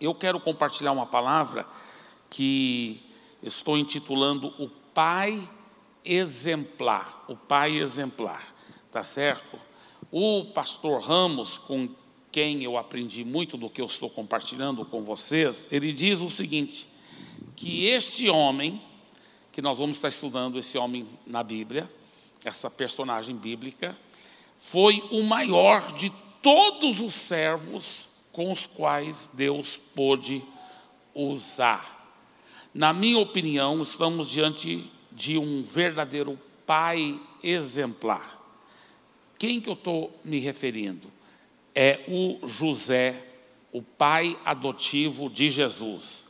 Eu quero compartilhar uma palavra que estou intitulando O Pai Exemplar. O Pai Exemplar, tá certo? O pastor Ramos, com quem eu aprendi muito do que eu estou compartilhando com vocês, ele diz o seguinte: que este homem, que nós vamos estar estudando esse homem na Bíblia, essa personagem bíblica, foi o maior de todos os servos com os quais Deus pôde usar. Na minha opinião, estamos diante de um verdadeiro pai exemplar. Quem que eu estou me referindo? É o José, o pai adotivo de Jesus.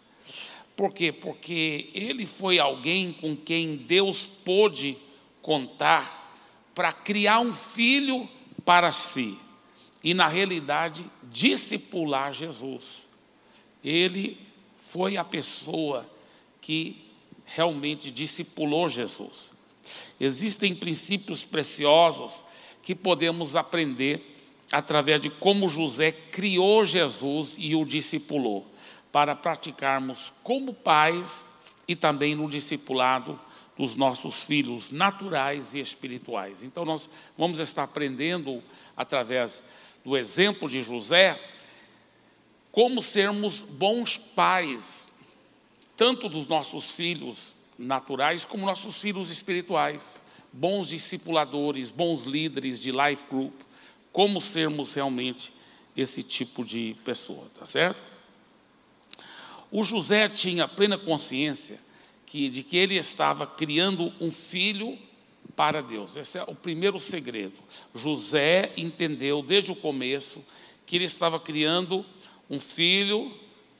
Por quê? Porque ele foi alguém com quem Deus pôde contar para criar um filho para si e, na realidade, discipular Jesus. Ele foi a pessoa que realmente discipulou Jesus. Existem princípios preciosos que podemos aprender através de como José criou Jesus e o discipulou, para praticarmos como pais e também no discipulado dos nossos filhos naturais e espirituais. Então, nós vamos estar aprendendo através do exemplo de José, como sermos bons pais, tanto dos nossos filhos naturais como nossos filhos espirituais, bons discipuladores, bons líderes de life group, como sermos realmente esse tipo de pessoa, tá certo? O José tinha plena consciência que, de que ele estava criando um filho para Deus. Esse é o primeiro segredo. José entendeu desde o começo que ele estava criando um filho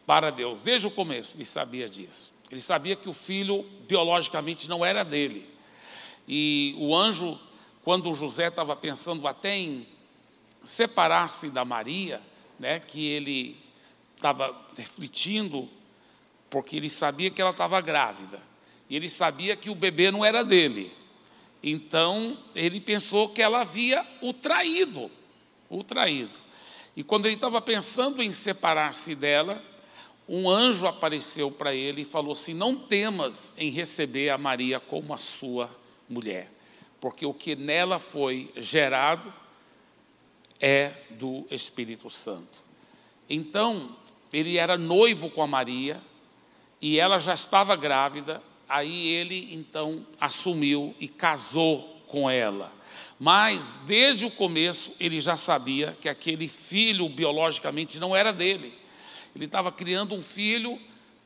para Deus. Desde o começo ele sabia disso. Ele sabia que o filho biologicamente não era dele. E o anjo, quando José estava pensando até em separar-se da Maria, né, que ele estava refletindo, porque ele sabia que ela estava grávida. E ele sabia que o bebê não era dele. Então, ele pensou que ela havia o traído, o traído. E quando ele estava pensando em separar-se dela, um anjo apareceu para ele e falou assim: Não temas em receber a Maria como a sua mulher, porque o que nela foi gerado é do Espírito Santo. Então, ele era noivo com a Maria e ela já estava grávida aí ele então assumiu e casou com ela. Mas desde o começo ele já sabia que aquele filho biologicamente não era dele. Ele estava criando um filho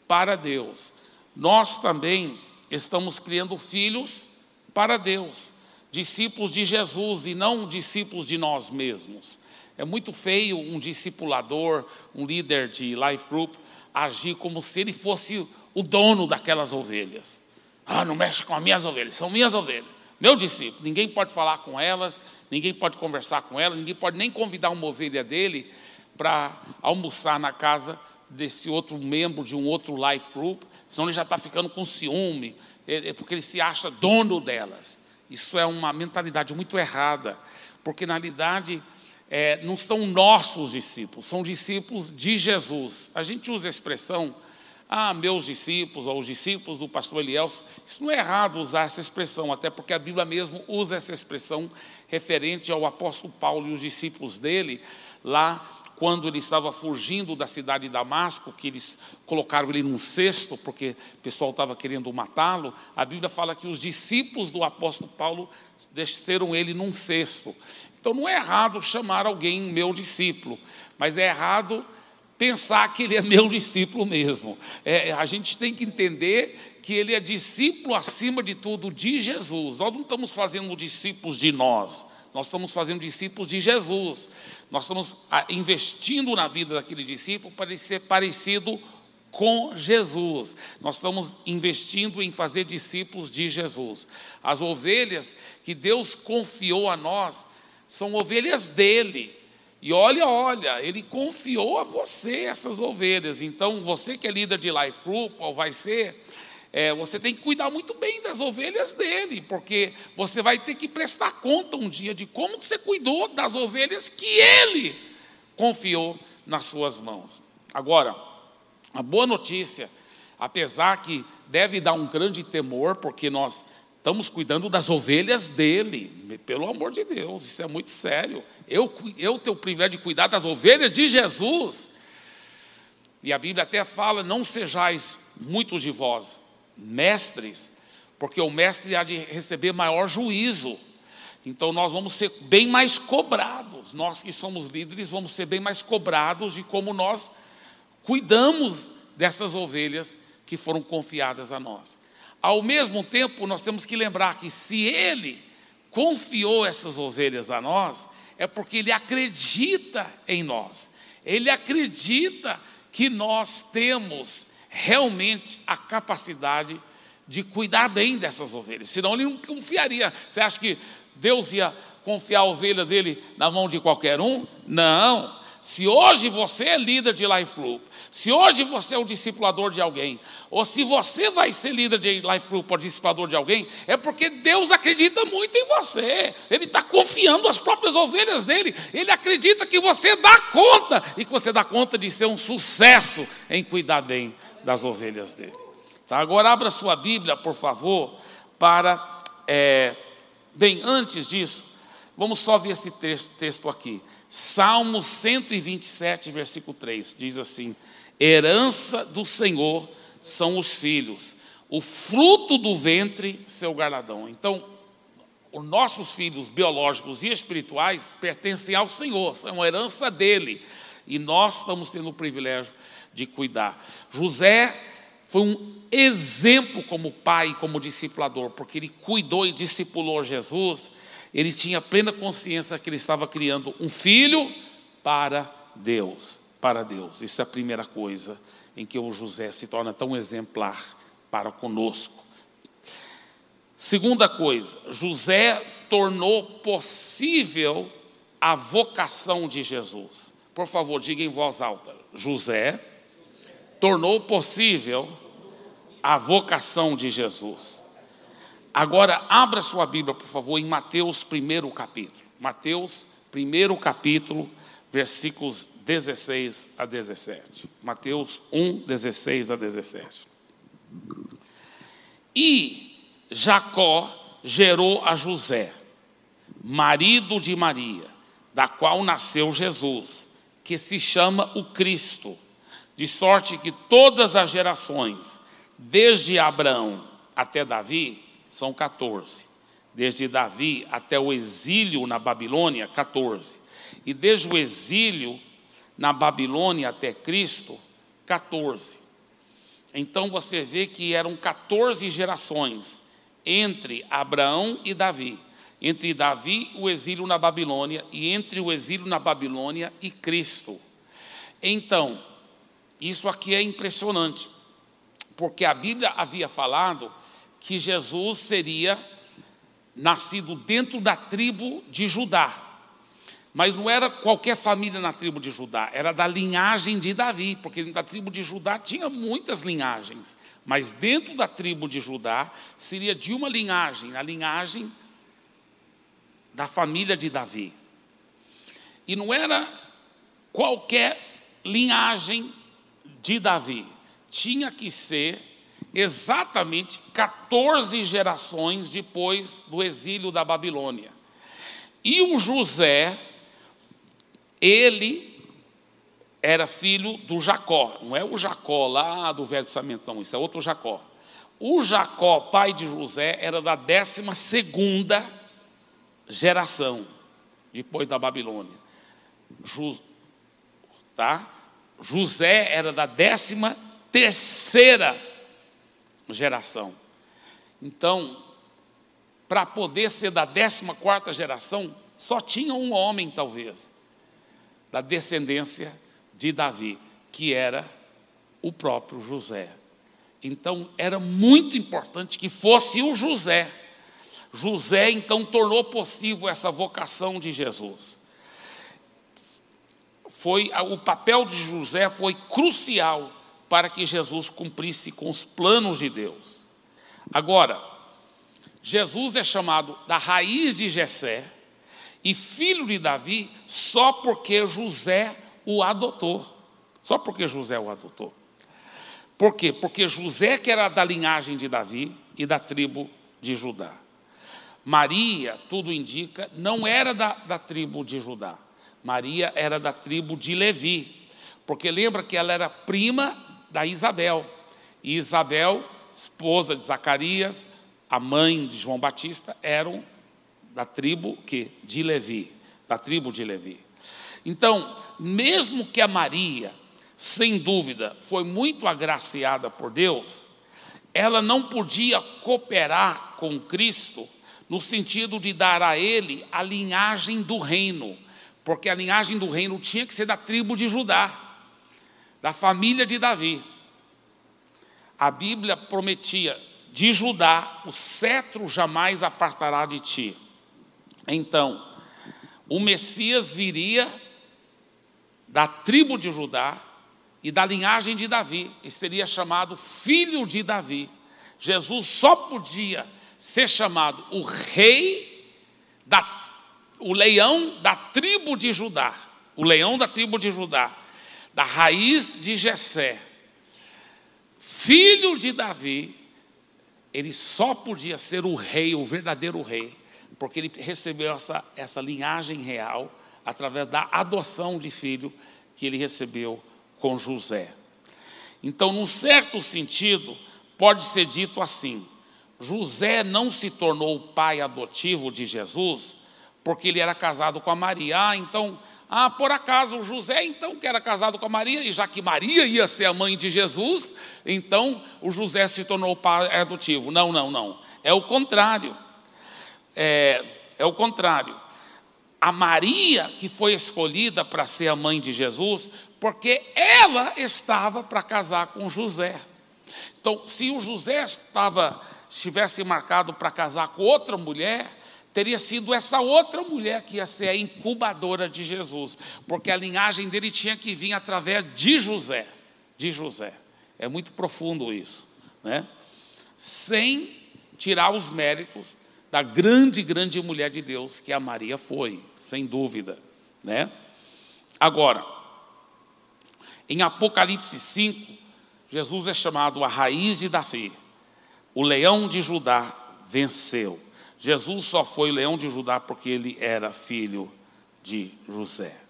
para Deus. Nós também estamos criando filhos para Deus, discípulos de Jesus e não discípulos de nós mesmos. É muito feio um discipulador, um líder de life group, agir como se ele fosse o dono daquelas ovelhas. Ah, não mexe com as minhas ovelhas, são minhas ovelhas. Meu discípulo, ninguém pode falar com elas, ninguém pode conversar com elas, ninguém pode nem convidar uma ovelha dele para almoçar na casa desse outro membro de um outro life group, senão ele já está ficando com ciúme, é, é porque ele se acha dono delas. Isso é uma mentalidade muito errada, porque na realidade é, não são nossos discípulos, são discípulos de Jesus. A gente usa a expressão ah, meus discípulos, ou os discípulos do pastor Elielso, isso não é errado usar essa expressão, até porque a Bíblia mesmo usa essa expressão referente ao apóstolo Paulo e os discípulos dele, lá quando ele estava fugindo da cidade de Damasco, que eles colocaram ele num cesto, porque o pessoal estava querendo matá-lo, a Bíblia fala que os discípulos do apóstolo Paulo desceram ele num cesto. Então não é errado chamar alguém meu discípulo, mas é errado pensar que ele é meu discípulo mesmo. É, a gente tem que entender que ele é discípulo acima de tudo de Jesus. Nós não estamos fazendo discípulos de nós, nós estamos fazendo discípulos de Jesus. Nós estamos ah, investindo na vida daquele discípulo para ele ser parecido com Jesus. Nós estamos investindo em fazer discípulos de Jesus. As ovelhas que Deus confiou a nós são ovelhas dele. E olha, olha, ele confiou a você essas ovelhas. Então, você que é líder de life group, ou vai ser, é, você tem que cuidar muito bem das ovelhas dele, porque você vai ter que prestar conta um dia de como você cuidou das ovelhas que ele confiou nas suas mãos. Agora, A boa notícia, apesar que deve dar um grande temor, porque nós estamos cuidando das ovelhas dele, pelo amor de Deus, isso é muito sério. Eu, eu tenho o privilégio de cuidar das ovelhas de Jesus. E a Bíblia até fala: não sejais muitos de vós mestres, porque o mestre há de receber maior juízo. Então nós vamos ser bem mais cobrados. Nós que somos líderes vamos ser bem mais cobrados de como nós cuidamos dessas ovelhas que foram confiadas a nós. Ao mesmo tempo, nós temos que lembrar que se ele confiou essas ovelhas a nós, é porque ele acredita em nós. Ele acredita que nós temos realmente a capacidade de cuidar bem dessas ovelhas. Senão ele não confiaria. Você acha que Deus ia confiar a ovelha dele na mão de qualquer um? Não. Se hoje você é líder de life group, se hoje você é o discipulador de alguém, ou se você vai ser líder de life group ou discipulador de alguém, é porque Deus acredita muito em você. Ele está confiando as próprias ovelhas dele. Ele acredita que você dá conta e que você dá conta de ser um sucesso em cuidar bem das ovelhas dele. Tá? Agora abra sua Bíblia, por favor, para. É, bem, antes disso, vamos só ver esse texto aqui. Salmo 127, versículo 3, diz assim: Herança do Senhor são os filhos, o fruto do ventre, seu galardão. Então, os nossos filhos biológicos e espirituais pertencem ao Senhor, são herança dele. E nós estamos tendo o privilégio de cuidar. José foi um exemplo como pai, como discipulador, porque ele cuidou e discipulou Jesus. Ele tinha plena consciência que ele estava criando um filho para Deus, para Deus. Isso é a primeira coisa em que o José se torna tão exemplar para conosco. Segunda coisa, José tornou possível a vocação de Jesus. Por favor, diga em voz alta: José tornou possível a vocação de Jesus. Agora, abra sua Bíblia, por favor, em Mateus, primeiro capítulo. Mateus, primeiro capítulo, versículos 16 a 17. Mateus 1, 16 a 17. E Jacó gerou a José, marido de Maria, da qual nasceu Jesus, que se chama o Cristo de sorte que todas as gerações, desde Abraão até Davi, são 14. Desde Davi até o exílio na Babilônia, 14. E desde o exílio na Babilônia até Cristo, 14. Então você vê que eram 14 gerações entre Abraão e Davi, entre Davi o exílio na Babilônia e entre o exílio na Babilônia e Cristo. Então, isso aqui é impressionante, porque a Bíblia havia falado que Jesus seria nascido dentro da tribo de Judá. Mas não era qualquer família na tribo de Judá, era da linhagem de Davi, porque da tribo de Judá tinha muitas linhagens. Mas dentro da tribo de Judá seria de uma linhagem, a linhagem da família de Davi. E não era qualquer linhagem de Davi tinha que ser exatamente 14 gerações depois do exílio da Babilônia. E o José, ele era filho do Jacó, não é o Jacó lá do Velho Testamento, não, isso é outro Jacó. O Jacó, pai de José, era da 12 geração depois da Babilônia. Tá? José era da décima terceira geração. Então, para poder ser da décima quarta geração, só tinha um homem, talvez, da descendência de Davi, que era o próprio José. Então, era muito importante que fosse o José. José, então, tornou possível essa vocação de Jesus foi o papel de José foi crucial para que Jesus cumprisse com os planos de Deus. Agora, Jesus é chamado da raiz de Jessé e filho de Davi só porque José o adotou. Só porque José o adotou. Por quê? Porque José, que era da linhagem de Davi e da tribo de Judá. Maria, tudo indica, não era da, da tribo de Judá. Maria era da tribo de Levi, porque lembra que ela era prima da Isabel. E Isabel, esposa de Zacarias, a mãe de João Batista, eram da tribo que de Levi, da tribo de Levi. Então, mesmo que a Maria, sem dúvida, foi muito agraciada por Deus, ela não podia cooperar com Cristo no sentido de dar a ele a linhagem do reino, porque a linhagem do reino tinha que ser da tribo de Judá, da família de Davi. A Bíblia prometia de Judá, o cetro jamais apartará de ti. Então, o Messias viria da tribo de Judá e da linhagem de Davi, e seria chamado filho de Davi. Jesus só podia ser chamado o rei da o leão da tribo de Judá, o leão da tribo de Judá, da raiz de Jessé, filho de Davi, ele só podia ser o rei, o verdadeiro rei, porque ele recebeu essa, essa linhagem real através da adoção de filho que ele recebeu com José. Então, num certo sentido, pode ser dito assim: José não se tornou o pai adotivo de Jesus porque ele era casado com a Maria. Ah, então, ah, por acaso o José, então, que era casado com a Maria, e já que Maria ia ser a mãe de Jesus, então o José se tornou pai adotivo. Não, não, não. É o contrário. É, é o contrário. A Maria que foi escolhida para ser a mãe de Jesus, porque ela estava para casar com José. Então, se o José estava, estivesse marcado para casar com outra mulher, teria sido essa outra mulher que ia ser a incubadora de Jesus, porque a linhagem dele tinha que vir através de José, de José. É muito profundo isso, né? Sem tirar os méritos da grande, grande mulher de Deus que a Maria foi, sem dúvida, né? Agora, em Apocalipse 5, Jesus é chamado a raiz de Davi, o leão de Judá venceu. Jesus só foi leão de Judá porque ele era filho de José.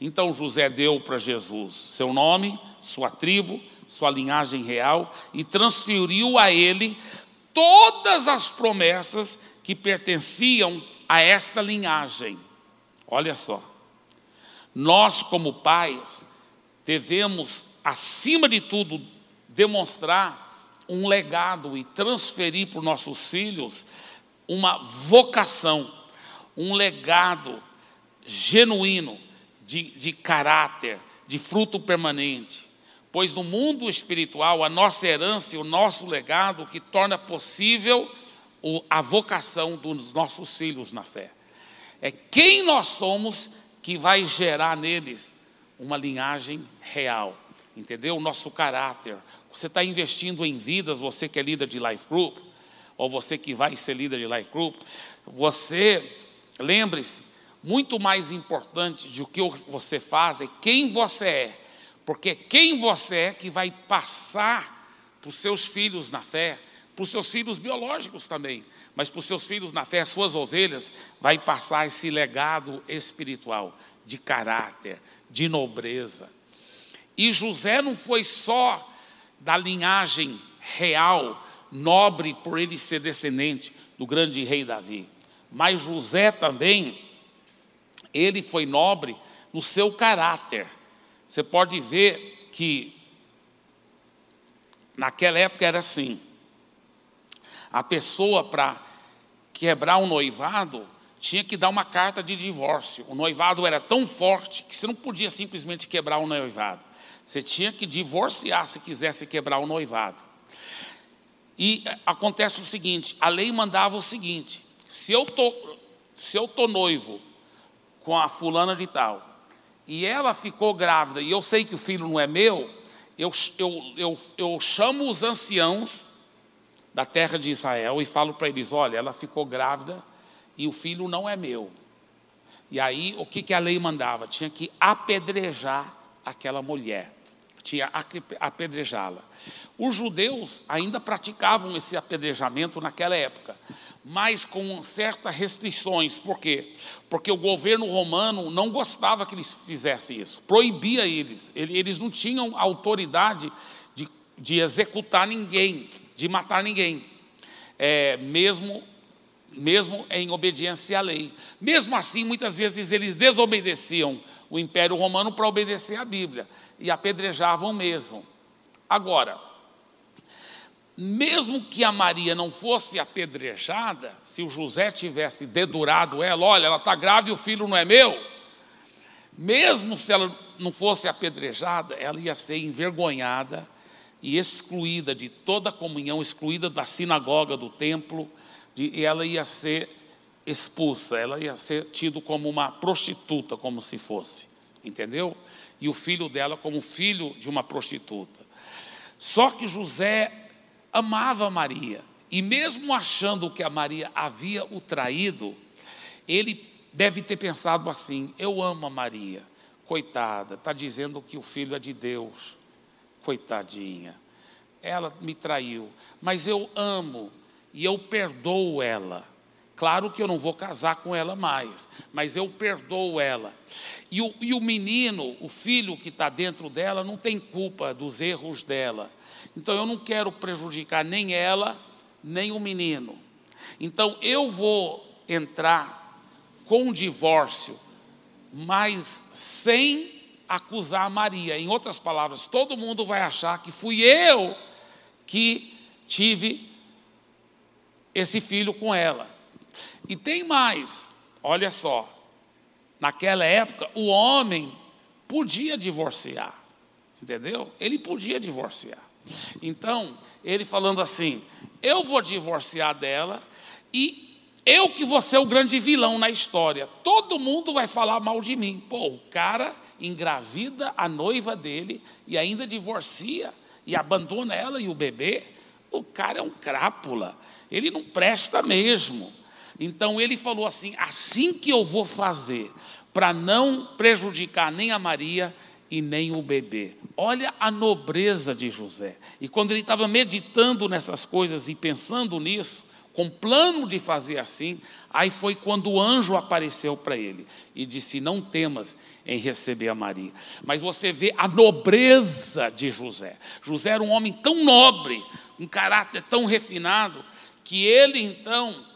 Então José deu para Jesus seu nome, sua tribo, sua linhagem real e transferiu a ele todas as promessas que pertenciam a esta linhagem. Olha só. Nós, como pais, devemos, acima de tudo, demonstrar um legado e transferir para os nossos filhos uma vocação, um legado genuíno de, de caráter, de fruto permanente. Pois no mundo espiritual, a nossa herança e o nosso legado que torna possível a vocação dos nossos filhos na fé. É quem nós somos que vai gerar neles uma linhagem real, entendeu? O nosso caráter. Você está investindo em vidas, você que é líder de life group, ou você que vai ser líder de life group, você, lembre-se, muito mais importante do que você faz é quem você é, porque quem você é que vai passar para os seus filhos na fé, para os seus filhos biológicos também, mas para os seus filhos na fé, as suas ovelhas, vai passar esse legado espiritual de caráter, de nobreza. E José não foi só da linhagem real nobre por ele ser descendente do grande rei Davi. Mas José também, ele foi nobre no seu caráter. Você pode ver que naquela época era assim. A pessoa para quebrar um noivado tinha que dar uma carta de divórcio. O noivado era tão forte que você não podia simplesmente quebrar o um noivado. Você tinha que divorciar se quisesse quebrar o um noivado. E acontece o seguinte: a lei mandava o seguinte: se eu tô, se eu tô noivo com a fulana de tal e ela ficou grávida e eu sei que o filho não é meu, eu, eu, eu, eu chamo os anciãos da terra de Israel e falo para eles: olha, ela ficou grávida e o filho não é meu. E aí, o que, que a lei mandava? Tinha que apedrejar aquela mulher. Tinha apedrejá-la. Os judeus ainda praticavam esse apedrejamento naquela época, mas com certas restrições. Por quê? Porque o governo romano não gostava que eles fizessem isso, proibia eles. Eles não tinham autoridade de, de executar ninguém, de matar ninguém, é, mesmo mesmo em obediência à lei. Mesmo assim, muitas vezes eles desobedeciam o Império Romano para obedecer à Bíblia e apedrejavam mesmo. Agora, mesmo que a Maria não fosse apedrejada, se o José tivesse dedurado ela, olha, ela está grávida e o filho não é meu, mesmo se ela não fosse apedrejada, ela ia ser envergonhada e excluída de toda a comunhão, excluída da sinagoga, do templo, e ela ia ser expulsa, ela ia ser tido como uma prostituta, como se fosse, entendeu? E o filho dela como filho de uma prostituta. Só que José amava Maria, e mesmo achando que a Maria havia o traído, ele deve ter pensado assim: eu amo a Maria, coitada, está dizendo que o filho é de Deus, coitadinha, ela me traiu, mas eu amo e eu perdoo ela. Claro que eu não vou casar com ela mais, mas eu perdoo ela. E o, e o menino, o filho que está dentro dela, não tem culpa dos erros dela. Então eu não quero prejudicar nem ela, nem o menino. Então eu vou entrar com um divórcio, mas sem acusar a Maria. Em outras palavras, todo mundo vai achar que fui eu que tive esse filho com ela. E tem mais, olha só, naquela época o homem podia divorciar, entendeu? Ele podia divorciar. Então, ele falando assim: eu vou divorciar dela e eu que vou ser o grande vilão na história. Todo mundo vai falar mal de mim. Pô, o cara engravida a noiva dele e ainda divorcia e abandona ela e o bebê. O cara é um crápula. Ele não presta mesmo. Então ele falou assim: assim que eu vou fazer, para não prejudicar nem a Maria e nem o bebê. Olha a nobreza de José. E quando ele estava meditando nessas coisas e pensando nisso, com plano de fazer assim, aí foi quando o anjo apareceu para ele e disse: Não temas em receber a Maria. Mas você vê a nobreza de José. José era um homem tão nobre, um caráter tão refinado, que ele então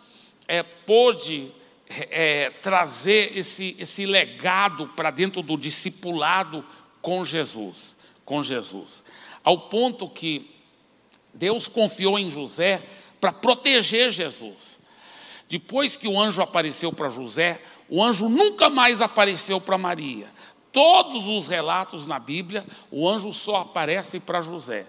é, pôde é, trazer esse, esse legado para dentro do discipulado com Jesus, com Jesus, ao ponto que Deus confiou em José para proteger Jesus. Depois que o anjo apareceu para José, o anjo nunca mais apareceu para Maria. Todos os relatos na Bíblia, o anjo só aparece para José.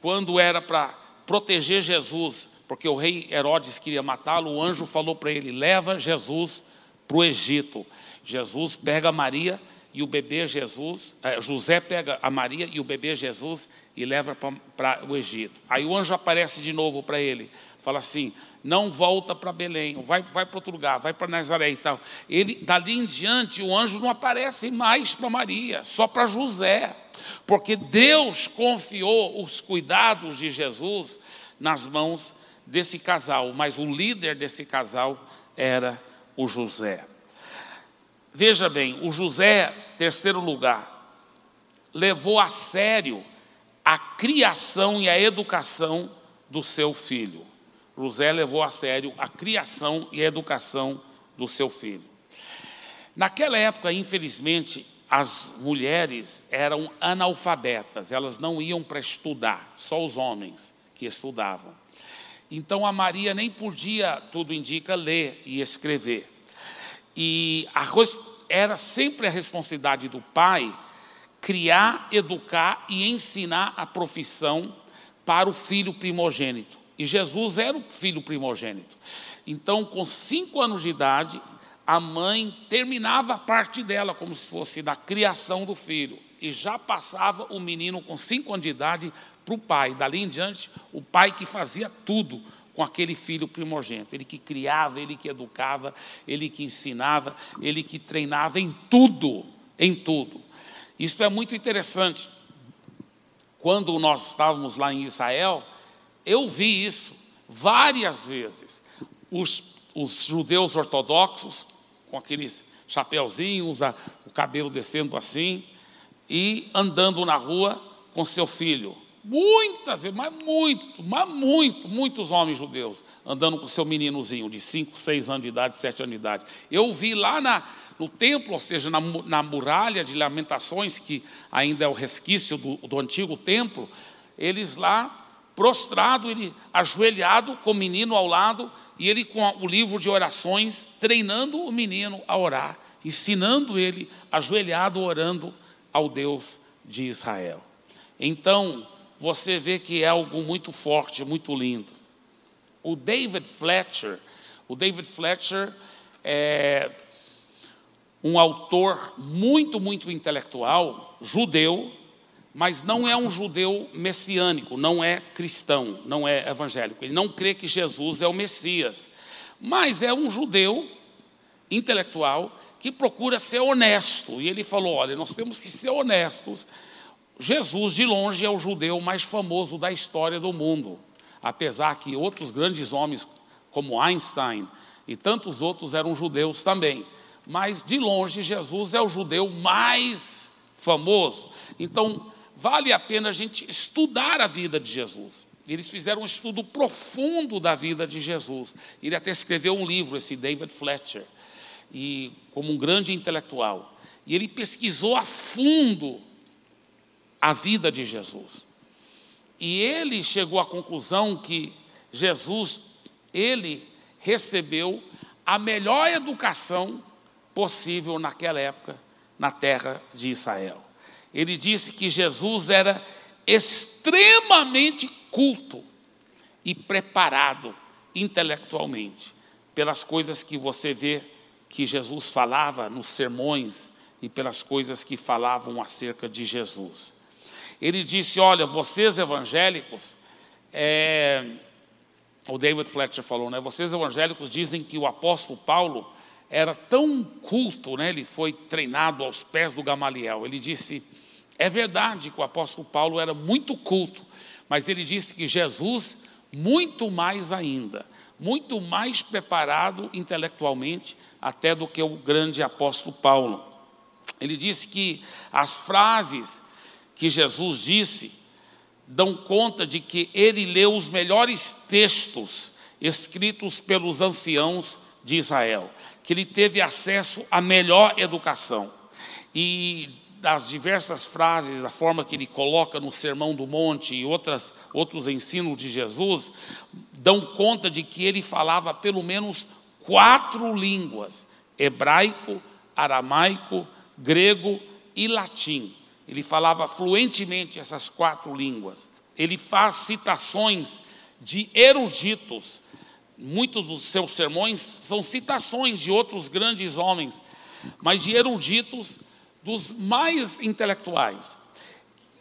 Quando era para proteger Jesus porque o rei Herodes queria matá-lo, o anjo falou para ele: leva Jesus para o Egito. Jesus pega Maria e o bebê Jesus, eh, José pega a Maria e o bebê Jesus e leva para o Egito. Aí o anjo aparece de novo para ele, fala assim: não volta para Belém, vai, vai para outro lugar, vai para Nazaré e tal. Ele, dali em diante, o anjo não aparece mais para Maria, só para José, porque Deus confiou os cuidados de Jesus nas mãos desse casal, mas o líder desse casal era o José. Veja bem, o José, terceiro lugar, levou a sério a criação e a educação do seu filho. José levou a sério a criação e a educação do seu filho. Naquela época, infelizmente, as mulheres eram analfabetas, elas não iam para estudar, só os homens que estudavam. Então a Maria nem podia, tudo indica, ler e escrever. E a, era sempre a responsabilidade do pai criar, educar e ensinar a profissão para o filho primogênito. E Jesus era o filho primogênito. Então, com cinco anos de idade, a mãe terminava a parte dela, como se fosse da criação do filho, e já passava o menino com cinco anos de idade para o pai. Dali em diante, o pai que fazia tudo com aquele filho primogênito. Ele que criava, ele que educava, ele que ensinava, ele que treinava em tudo, em tudo. Isso é muito interessante. quando nós estávamos lá em Israel, eu vi isso várias vezes. Os, os judeus ortodoxos, com aqueles chapéuzinhos, o cabelo descendo assim, e andando na rua com seu filho. Muitas vezes, mas muito, mas muito, muitos homens judeus andando com seu meninozinho de 5, 6 anos de idade, 7 anos de idade. Eu vi lá na, no templo, ou seja, na, na muralha de lamentações, que ainda é o resquício do, do antigo templo, eles lá prostrado, ele ajoelhado com o menino ao lado e ele com o livro de orações, treinando o menino a orar, ensinando ele ajoelhado orando ao Deus de Israel. Então, você vê que é algo muito forte, muito lindo. O David Fletcher, o David Fletcher é um autor muito, muito intelectual, judeu, mas não é um judeu messiânico, não é cristão, não é evangélico. Ele não crê que Jesus é o Messias, mas é um judeu intelectual que procura ser honesto. E ele falou: olha, nós temos que ser honestos Jesus, de longe, é o judeu mais famoso da história do mundo, apesar que outros grandes homens, como Einstein e tantos outros, eram judeus também. Mas, de longe, Jesus é o judeu mais famoso. Então, vale a pena a gente estudar a vida de Jesus. Eles fizeram um estudo profundo da vida de Jesus. Ele até escreveu um livro, esse David Fletcher, e como um grande intelectual. E ele pesquisou a fundo a vida de Jesus. E ele chegou à conclusão que Jesus, ele recebeu a melhor educação possível naquela época na terra de Israel. Ele disse que Jesus era extremamente culto e preparado intelectualmente pelas coisas que você vê que Jesus falava nos sermões e pelas coisas que falavam acerca de Jesus. Ele disse: Olha, vocês evangélicos, é, o David Fletcher falou, né? Vocês evangélicos dizem que o apóstolo Paulo era tão culto, né? Ele foi treinado aos pés do Gamaliel. Ele disse: É verdade que o apóstolo Paulo era muito culto, mas ele disse que Jesus, muito mais ainda, muito mais preparado intelectualmente até do que o grande apóstolo Paulo. Ele disse que as frases que Jesus disse dão conta de que ele leu os melhores textos escritos pelos anciãos de Israel, que ele teve acesso à melhor educação. E das diversas frases, da forma que ele coloca no Sermão do Monte e outras, outros ensinos de Jesus, dão conta de que ele falava pelo menos quatro línguas: hebraico, aramaico, grego e latim. Ele falava fluentemente essas quatro línguas. Ele faz citações de eruditos. Muitos dos seus sermões são citações de outros grandes homens, mas de eruditos dos mais intelectuais.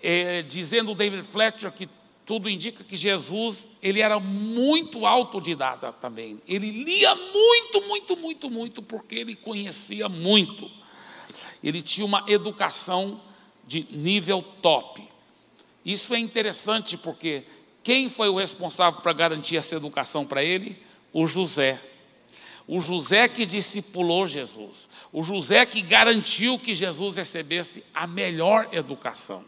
É, dizendo David Fletcher que tudo indica que Jesus ele era muito autodidata também. Ele lia muito, muito, muito, muito, porque ele conhecia muito. Ele tinha uma educação de nível top. Isso é interessante porque quem foi o responsável para garantir essa educação para ele? O José. O José que discipulou Jesus. O José que garantiu que Jesus recebesse a melhor educação.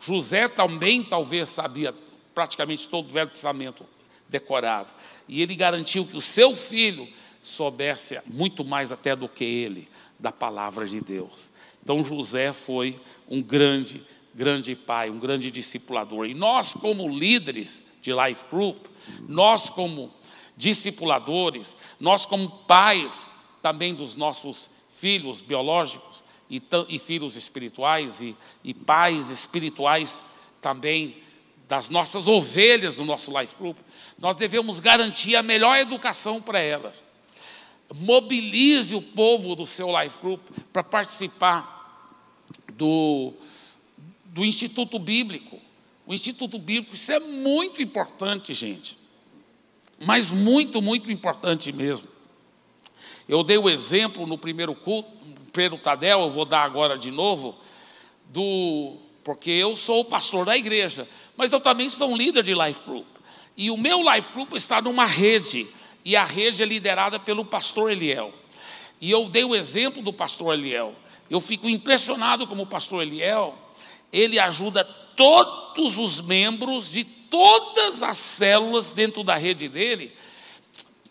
José também talvez sabia praticamente todo o Velho Testamento decorado. E ele garantiu que o seu filho soubesse muito mais até do que ele da palavra de Deus. Então José foi um grande, grande pai, um grande discipulador. E nós, como líderes de Life Group, nós, como discipuladores, nós, como pais também dos nossos filhos biológicos e, e filhos espirituais e, e pais espirituais também das nossas ovelhas do nosso Life Group, nós devemos garantir a melhor educação para elas. Mobilize o povo do seu Life Group para participar do, do Instituto Bíblico. O Instituto Bíblico, isso é muito importante, gente. Mas muito, muito importante mesmo. Eu dei o exemplo no primeiro culto, primeiro Tadel, eu vou dar agora de novo, do, porque eu sou o pastor da igreja, mas eu também sou um líder de life group. E o meu life group está numa rede, e a rede é liderada pelo pastor Eliel. E eu dei o exemplo do pastor Eliel. Eu fico impressionado como o pastor Eliel, ele ajuda todos os membros de todas as células dentro da rede dele,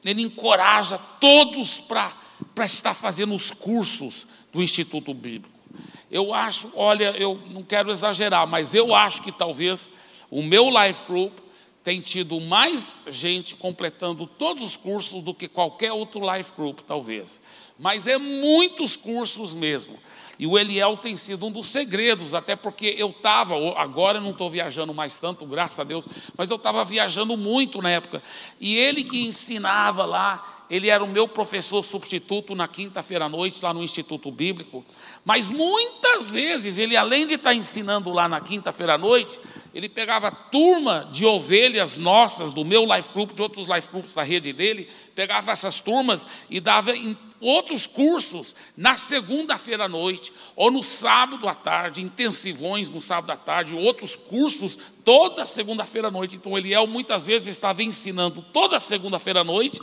ele encoraja todos para estar fazendo os cursos do Instituto Bíblico. Eu acho, olha, eu não quero exagerar, mas eu acho que talvez o meu life group tem tido mais gente completando todos os cursos do que qualquer outro life group, talvez. Mas é muitos cursos mesmo. E o Eliel tem sido um dos segredos, até porque eu estava, agora eu não estou viajando mais tanto, graças a Deus, mas eu estava viajando muito na época. E ele que ensinava lá, ele era o meu professor substituto na quinta-feira à noite, lá no Instituto Bíblico. Mas muitas vezes, ele, além de estar ensinando lá na quinta-feira à noite, ele pegava turma de ovelhas nossas, do meu life group, de outros life groups da rede dele, pegava essas turmas e dava outros cursos na segunda-feira à noite, ou no sábado à tarde, intensivões no sábado à tarde, outros cursos toda segunda-feira à noite. Então, Eliel muitas vezes estava ensinando toda segunda-feira à noite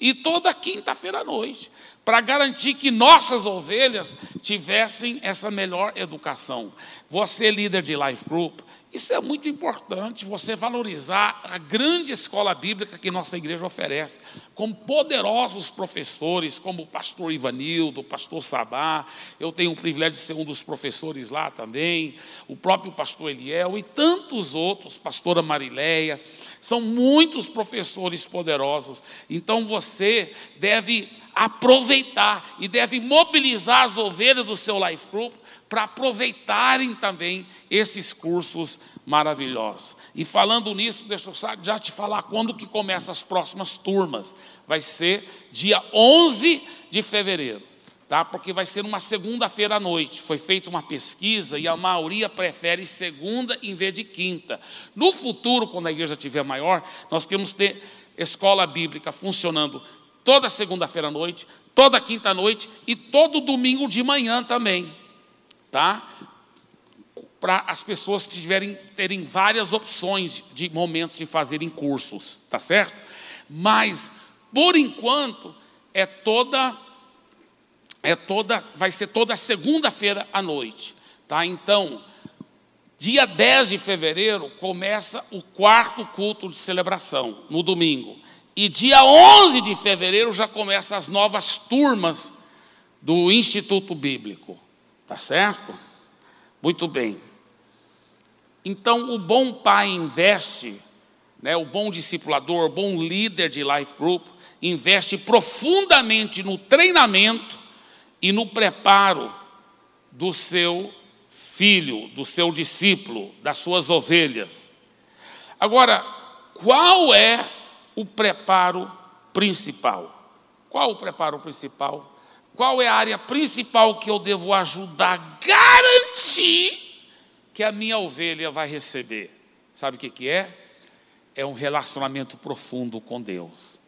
e toda quinta-feira à noite, para garantir que nossas ovelhas tivessem essa melhor educação. Você, líder de life group, isso é muito importante, você valorizar a grande escola bíblica que nossa igreja oferece, com poderosos professores, como o pastor Ivanildo, o pastor Sabá, eu tenho o privilégio de ser um dos professores lá também, o próprio pastor Eliel e tantos outros, pastora Marileia, são muitos professores poderosos, então você deve aproveitar e deve mobilizar as ovelhas do seu life group para aproveitarem também esses cursos maravilhosos. E falando nisso, deixa eu já te falar quando que começa as próximas turmas. Vai ser dia 11 de fevereiro, tá? Porque vai ser uma segunda-feira à noite. Foi feita uma pesquisa e a maioria prefere segunda em vez de quinta. No futuro, quando a igreja estiver maior, nós queremos ter escola bíblica funcionando toda segunda-feira à noite, toda quinta à noite e todo domingo de manhã também tá? Para as pessoas tiverem, terem várias opções de momentos de fazerem cursos, tá certo? Mas, por enquanto, é toda, é toda, vai ser toda segunda-feira à noite, tá? Então, dia 10 de fevereiro começa o quarto culto de celebração, no domingo. E dia 11 de fevereiro já começa as novas turmas do Instituto Bíblico. Tá certo? Muito bem. Então, o bom pai investe, né, o bom discipulador, o bom líder de life group, investe profundamente no treinamento e no preparo do seu filho, do seu discípulo, das suas ovelhas. Agora, qual é o preparo principal? Qual o preparo principal? Qual é a área principal que eu devo ajudar a garantir que a minha ovelha vai receber? Sabe o que, que é? É um relacionamento profundo com Deus.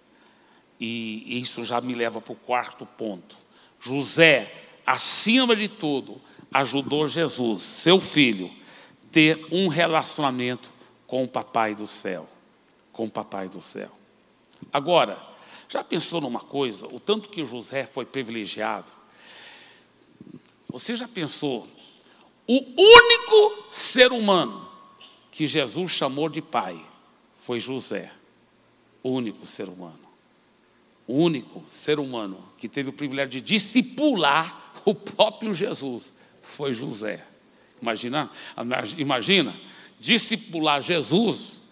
E isso já me leva para o quarto ponto. José, acima de tudo, ajudou Jesus, seu filho, ter um relacionamento com o Papai do céu. Com o Papai do céu. Agora, já pensou numa coisa? O tanto que José foi privilegiado. Você já pensou? O único ser humano que Jesus chamou de pai foi José. O único ser humano. O único ser humano que teve o privilégio de discipular o próprio Jesus foi José. Imagina, imagina, discipular Jesus.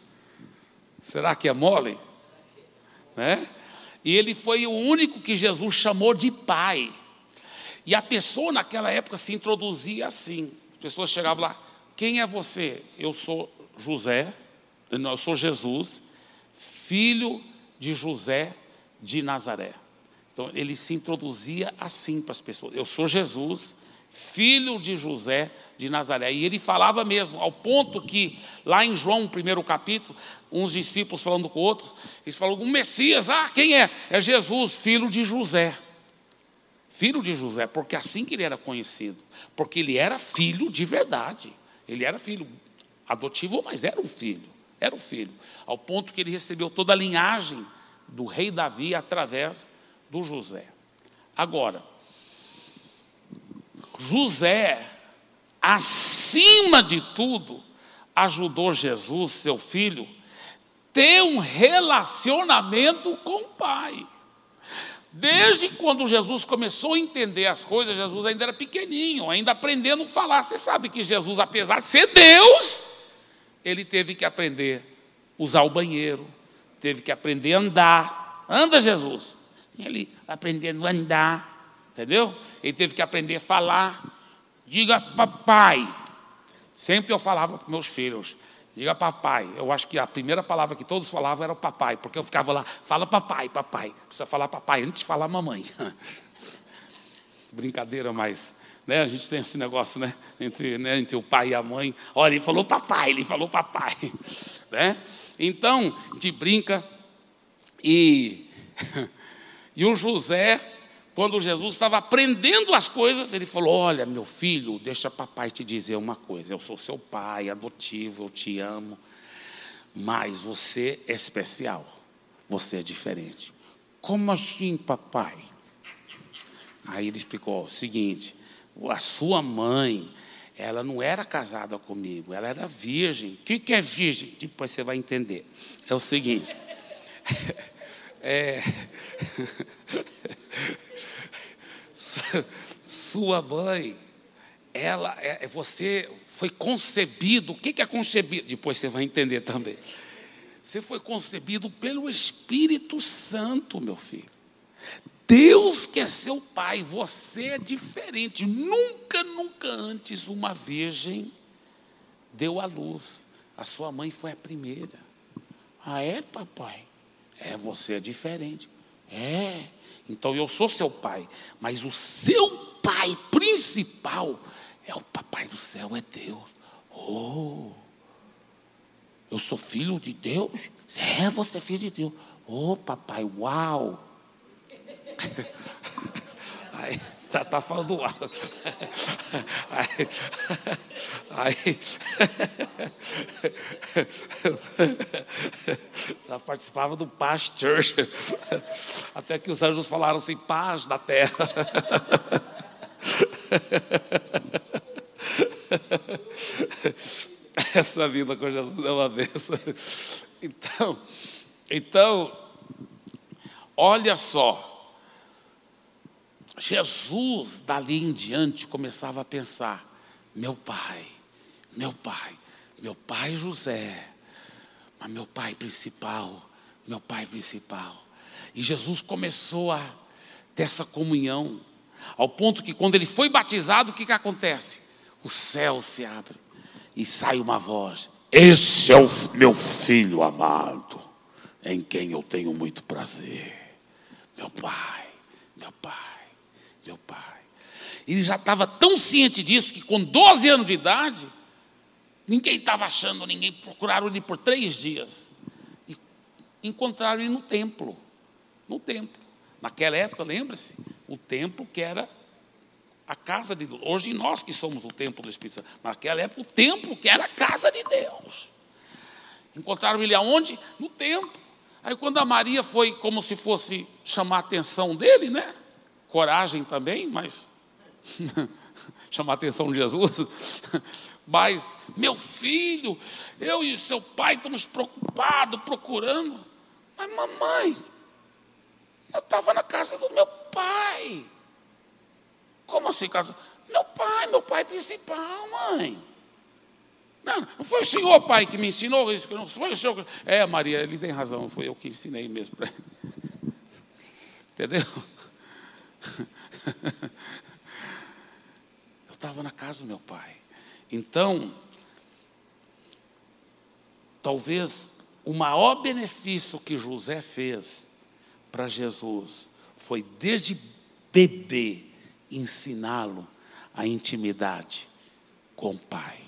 Será que é mole? Né? E ele foi o único que Jesus chamou de pai. E a pessoa naquela época se introduzia assim. As pessoas chegavam lá: Quem é você? Eu sou José, eu sou Jesus, filho de José de Nazaré. Então ele se introduzia assim para as pessoas: Eu sou Jesus, filho de José de Nazaré. E ele falava mesmo, ao ponto que, lá em João, primeiro capítulo, uns discípulos falando com outros, eles falaram: o Messias, ah, quem é? É Jesus, filho de José. Filho de José, porque assim que ele era conhecido, porque ele era filho de verdade. Ele era filho adotivo, mas era um filho. Era o filho. Ao ponto que ele recebeu toda a linhagem do rei Davi através do José. Agora, José, acima de tudo, ajudou Jesus, seu filho, ter um relacionamento com o Pai. Desde quando Jesus começou a entender as coisas, Jesus ainda era pequenininho, ainda aprendendo a falar. Você sabe que Jesus, apesar de ser Deus, ele teve que aprender a usar o banheiro, teve que aprender a andar. Anda, Jesus. Ele aprendendo a andar, entendeu? Ele teve que aprender a falar. Diga papai. Sempre eu falava para meus filhos, diga papai. Eu acho que a primeira palavra que todos falavam era o papai, porque eu ficava lá, fala papai, papai. Precisa falar papai antes de falar mamãe. Brincadeira, mas né, a gente tem esse negócio né, entre, né, entre o pai e a mãe. Olha, ele falou papai, ele falou papai. Né? Então, gente brinca e, e o José quando Jesus estava aprendendo as coisas, ele falou: Olha, meu filho, deixa papai te dizer uma coisa. Eu sou seu pai adotivo, eu te amo, mas você é especial, você é diferente. Como assim, papai? Aí ele explicou o seguinte: a sua mãe, ela não era casada comigo, ela era virgem. O que, é virgem? Depois você vai entender. É o seguinte. É, sua mãe, ela, é, é, você foi concebido. O que é concebido? Depois você vai entender também. Você foi concebido pelo Espírito Santo, meu filho. Deus que é seu pai, você é diferente. Nunca, nunca antes uma virgem deu à luz. A sua mãe foi a primeira. Ah, é, papai? É, você é diferente. É. Então eu sou seu pai, mas o seu pai principal é o papai do céu, é Deus. Oh. Eu sou filho de Deus? É, você é filho de Deus. Oh, papai, uau. Aí, já está falando alto. Aí, aí, já participava do Paz Church. Até que os anjos falaram assim: paz na terra. Essa vida com Jesus é uma benção. Então, então, olha só. Jesus, dali em diante, começava a pensar: meu pai, meu pai, meu pai José, mas meu pai principal, meu pai principal. E Jesus começou a ter essa comunhão, ao ponto que quando ele foi batizado, o que, que acontece? O céu se abre e sai uma voz: Esse é o meu filho amado, em quem eu tenho muito prazer. Meu pai, meu pai meu pai. Ele já estava tão ciente disso que com 12 anos de idade, ninguém estava achando, ninguém procuraram ele por três dias. E encontraram ele no templo. No templo. Naquela época, lembre-se, o templo que era a casa de Deus. Hoje nós que somos o templo do Espírito Santo. Mas naquela época, o templo que era a casa de Deus. Encontraram ele aonde? No templo. Aí quando a Maria foi como se fosse chamar a atenção dele, né? Coragem também, mas chamar a atenção de Jesus. Mas, meu filho, eu e seu pai estamos preocupados, procurando. Mas, mamãe, eu estava na casa do meu pai. Como assim, casa? Meu pai, meu pai principal, mãe. Não, não foi o senhor, pai, que me ensinou isso. Não foi o senhor. É, Maria, ele tem razão, foi eu que ensinei mesmo para ele. Entendeu? Eu estava na casa do meu pai. Então, talvez o maior benefício que José fez para Jesus foi desde bebê ensiná-lo a intimidade com o Pai.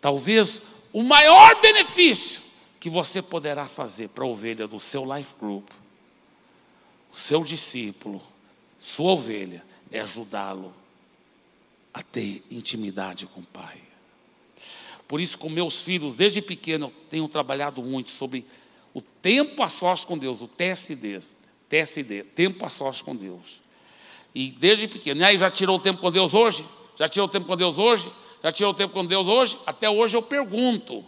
Talvez o maior benefício que você poderá fazer para a ovelha do seu life group seu discípulo, sua ovelha, é ajudá-lo a ter intimidade com o Pai. Por isso, com meus filhos, desde pequeno, eu tenho trabalhado muito sobre o tempo a sós com Deus, o TSD, TSD, tempo a sós com Deus. E desde pequeno, e aí já tirou o tempo com Deus hoje? Já tirou o tempo com Deus hoje? Já tirou o tempo com Deus hoje? Até hoje eu pergunto.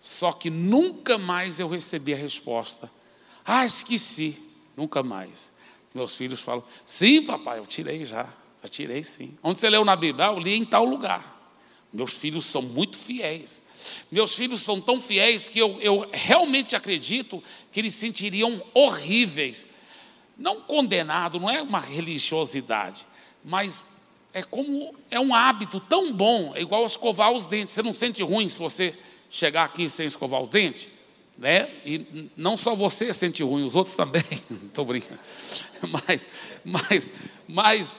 Só que nunca mais eu recebi a resposta. Ah, esqueci. Nunca mais. Meus filhos falam: Sim, papai, eu tirei já. Já tirei sim. Onde você leu na Bíblia? Ah, eu li em tal lugar. Meus filhos são muito fiéis. Meus filhos são tão fiéis que eu, eu realmente acredito que eles sentiriam horríveis. Não condenado, não é uma religiosidade, mas é como é um hábito tão bom, é igual escovar os dentes. Você não sente ruim se você chegar aqui sem escovar os dentes? Né? E não só você sente ruim, os outros também. Estou brincando. Mas, mas, mas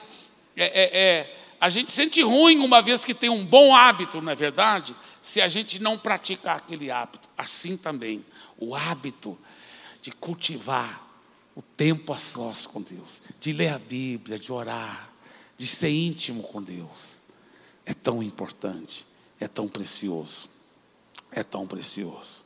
é, é, é, a gente sente ruim uma vez que tem um bom hábito, não é verdade? Se a gente não praticar aquele hábito. Assim também, o hábito de cultivar o tempo a sós com Deus, de ler a Bíblia, de orar, de ser íntimo com Deus, é tão importante, é tão precioso, é tão precioso.